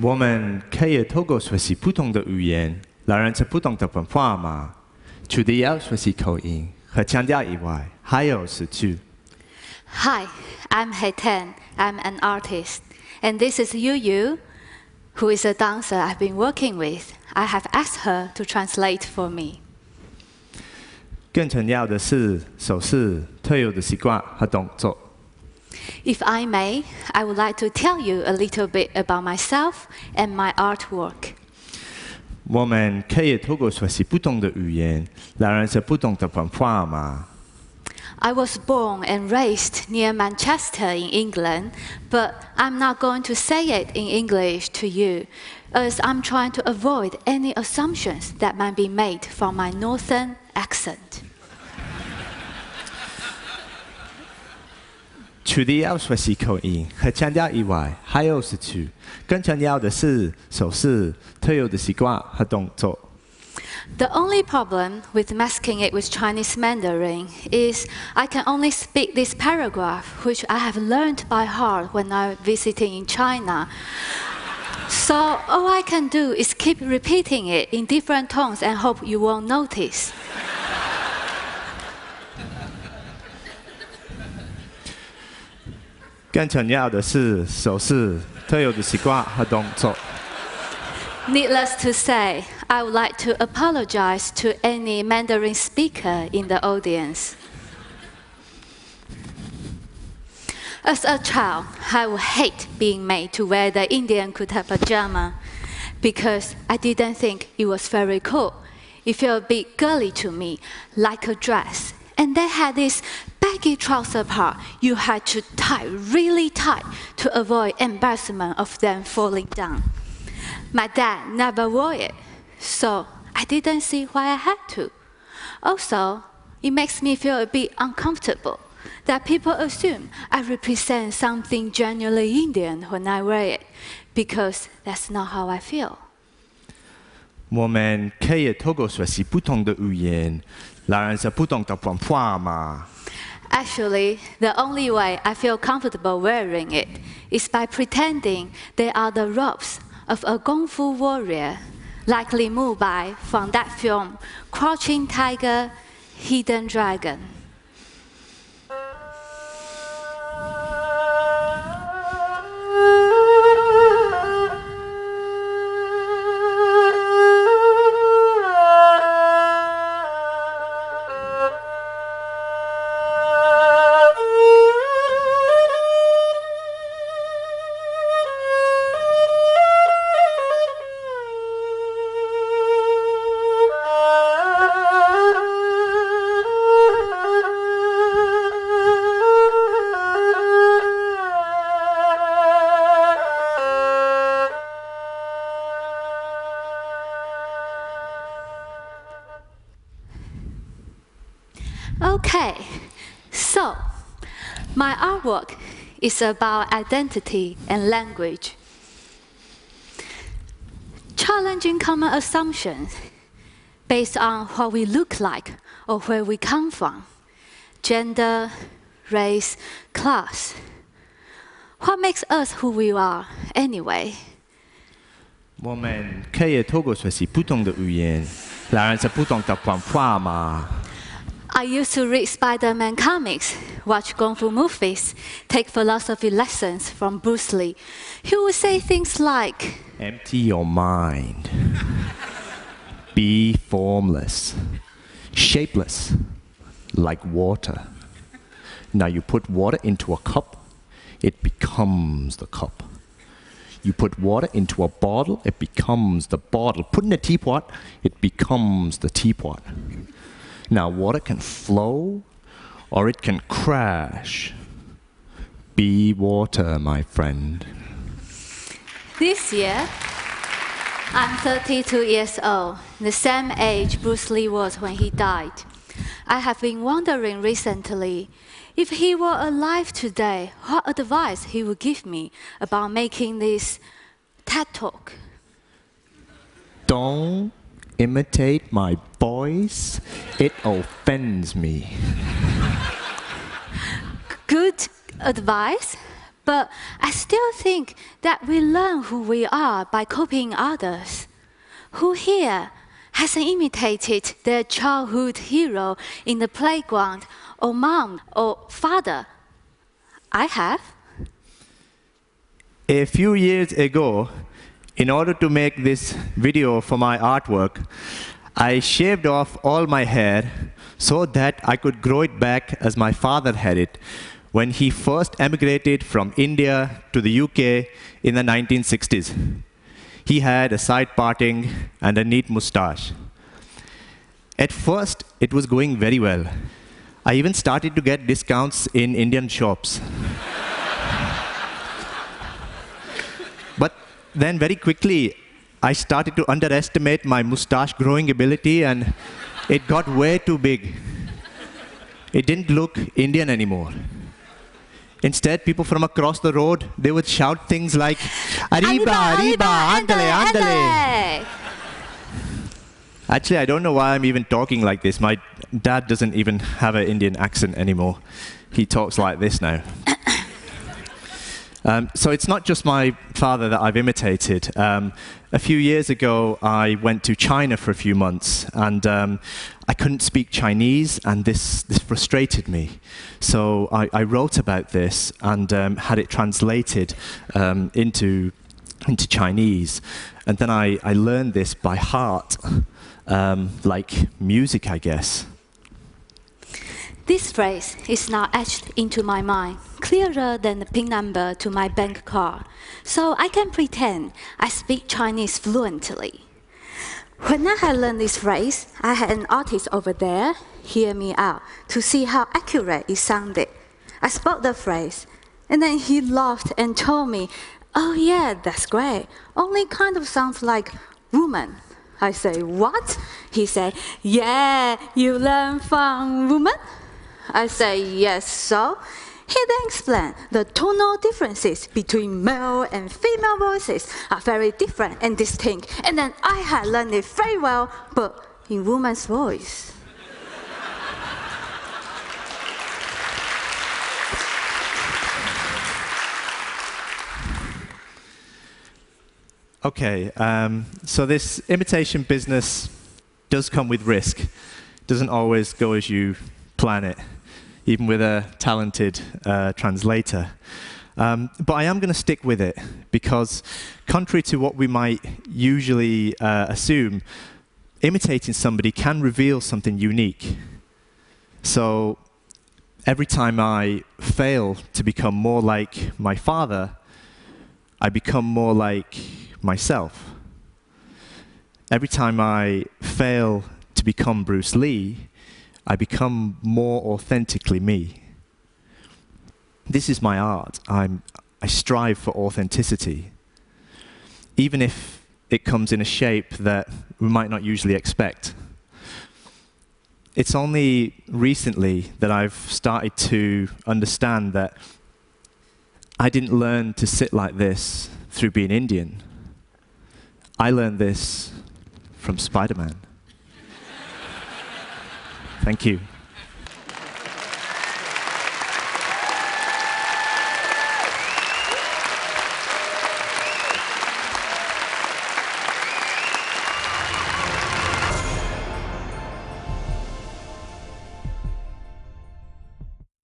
我们可以透过学习不同的语言，来认识不同的文化吗？除了要学习口音和腔调以外，还有是去。Hi, I'm Heitan. I'm an artist. And this is Yu Yu, who is a dancer I've been working with. I have asked her to translate for me. 更重要的是手势特有的习惯和动作。If I may, I would like to tell you a little bit about myself and my artwork. 我们可以透过学习不同的语言，来认识不同的文化吗？ I was born and raised near Manchester in England, but I'm not going to say it in English to you, as I'm trying to avoid any assumptions that might be made from my northern accent. 除了要学习口音和腔调以外，还有是去更重要的是手势特有的习惯和动作。 The only problem with masking it with Chinese Mandarin is I can only speak this paragraph, which I have learned by heart when I visiting in China. So all I can do is keep repeating it in different tones and hope you won't notice. 更重要的是手势特有的习惯和动作。 Needless to say, I would like to apologize to any Mandarin speaker in the audience. As a child, I would hate being made to wear the Indian kurta pajama because I didn't think it was very cool. It felt a bit girly to me, like a dress. And they had this baggy trouser part you had to tie really tight to avoid embarrassment of them falling down. My dad never wore it, so I didn't see why I had to. Also, it makes me feel a bit uncomfortable that people assume I represent something genuinely Indian when I wear it, because that's not how I feel. 我们可以透过学习不同的语言，来认识不同的文化吗？ Actually, the only way I feel comfortable wearing it is by pretending they are the robes of a Kung Fu warrior, like Li Mu Bai from that film, Crouching Tiger, Hidden Dragon. Okay, so my artwork is about identity and language. Challenging common assumptions based on what we look like or where we come from gender, race, class. What makes us who we are anyway? 我们可以透过学习不同的语言，来认识不同的文化吗？ I used to read Spider Man comics, watch Kung Fu movies, take philosophy lessons from Bruce Lee. He would say things like, Empty your mind. Be formless, shapeless, like water. Now you put water into a cup, it becomes the cup. You put water into a bottle, it becomes the bottle. Put in a teapot, it becomes the teapot. Now, water can flow or it can crash. Be water, my friend. This year, I'm 32 years old, the same age Bruce Lee was when he died. I have been wondering recently if he were alive today, what advice he would give me about making this TED Talk. Don't imitate my voice, it offends me. Good advice, But I still think that we learn who we are by copying others. Who here hasn't imitated their childhood hero in the playground, or mom, or father? I have. A few years ago, in order to make this video for my artwork, I shaved off all my hair so that I could grow it back as my father had it when he first emigrated from India to the UK in the 1960s. He had a side parting and a neat mustache. At first, it was going very well. I even started to get discounts in Indian shops. Then, very quickly, I started to underestimate my mustache growing ability and it got way too big. It didn't look Indian anymore. Instead, people from across the road, they would shout things like, Arriba, arriba, andale, andale. Actually, I don't know why I'm even talking like this. My dad doesn't even have an Indian accent anymore. He talks like this now. Um, so it's not just my father that I've imitated. Um, a few years ago, I went to China for a few months, and um, I couldn't speak Chinese, and this, this frustrated me. So I, I wrote about this and um, had it translated um, into, into Chinese. And then I, I learned this by heart, um, like music, I guess. This phrase is now etched into my mind, clearer than the PIN number to my bank card, so I can pretend I speak Chinese fluently. When I had learned this phrase, I had an artist over there hear me out to see how accurate it sounded. I spoke the phrase, and then he laughed and told me, Oh, yeah, that's great. Only kind of sounds like woman. I say, What? He said, Yeah, you learn from woman? I say, yes, so? He then explained the tonal differences between male and female voices are very different and distinct. And then I had learned it very well, but in woman's voice. Okay, um, so this imitation business does come with risk. Doesn't always go as you plan it even with a talented uh, translator. Um, but I am going to stick with it because, contrary to what we might usually uh, assume, imitating somebody can reveal something unique. So every time I fail to become more like my father, I become more like myself. Every time I fail to become Bruce Lee, I become more authentically me. This is my art. I'm, I strive for authenticity, even if it comes in a shape that we might not usually expect. It's only recently that I've started to understand that I didn't learn to sit like this through being Indian. I learned this from Spider Man. Thank you.